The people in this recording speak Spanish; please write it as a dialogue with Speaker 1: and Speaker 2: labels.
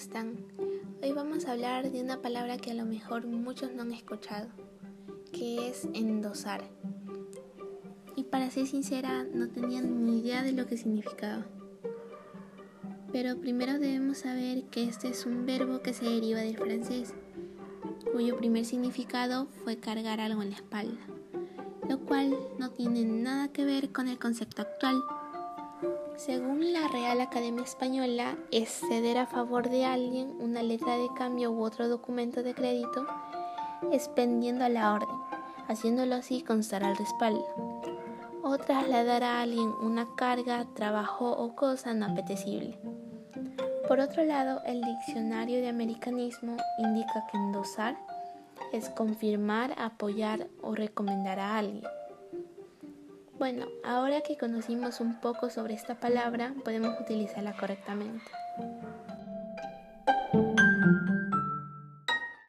Speaker 1: están? Hoy vamos a hablar de una palabra que a lo mejor muchos no han escuchado, que es endosar. Y para ser sincera, no tenía ni idea de lo que significaba. Pero primero debemos saber que este es un verbo que se deriva del francés, cuyo primer significado fue cargar algo en la espalda, lo cual no tiene nada que ver con el concepto actual según la Real Academia Española, es ceder a favor de alguien una letra de cambio u otro documento de crédito expendiendo la orden, haciéndolo así constar al respaldo. O trasladar a alguien una carga, trabajo o cosa no apetecible. Por otro lado, el diccionario de americanismo indica que endosar es confirmar, apoyar o recomendar a alguien. Bueno, ahora que conocimos un poco sobre esta palabra, podemos utilizarla correctamente.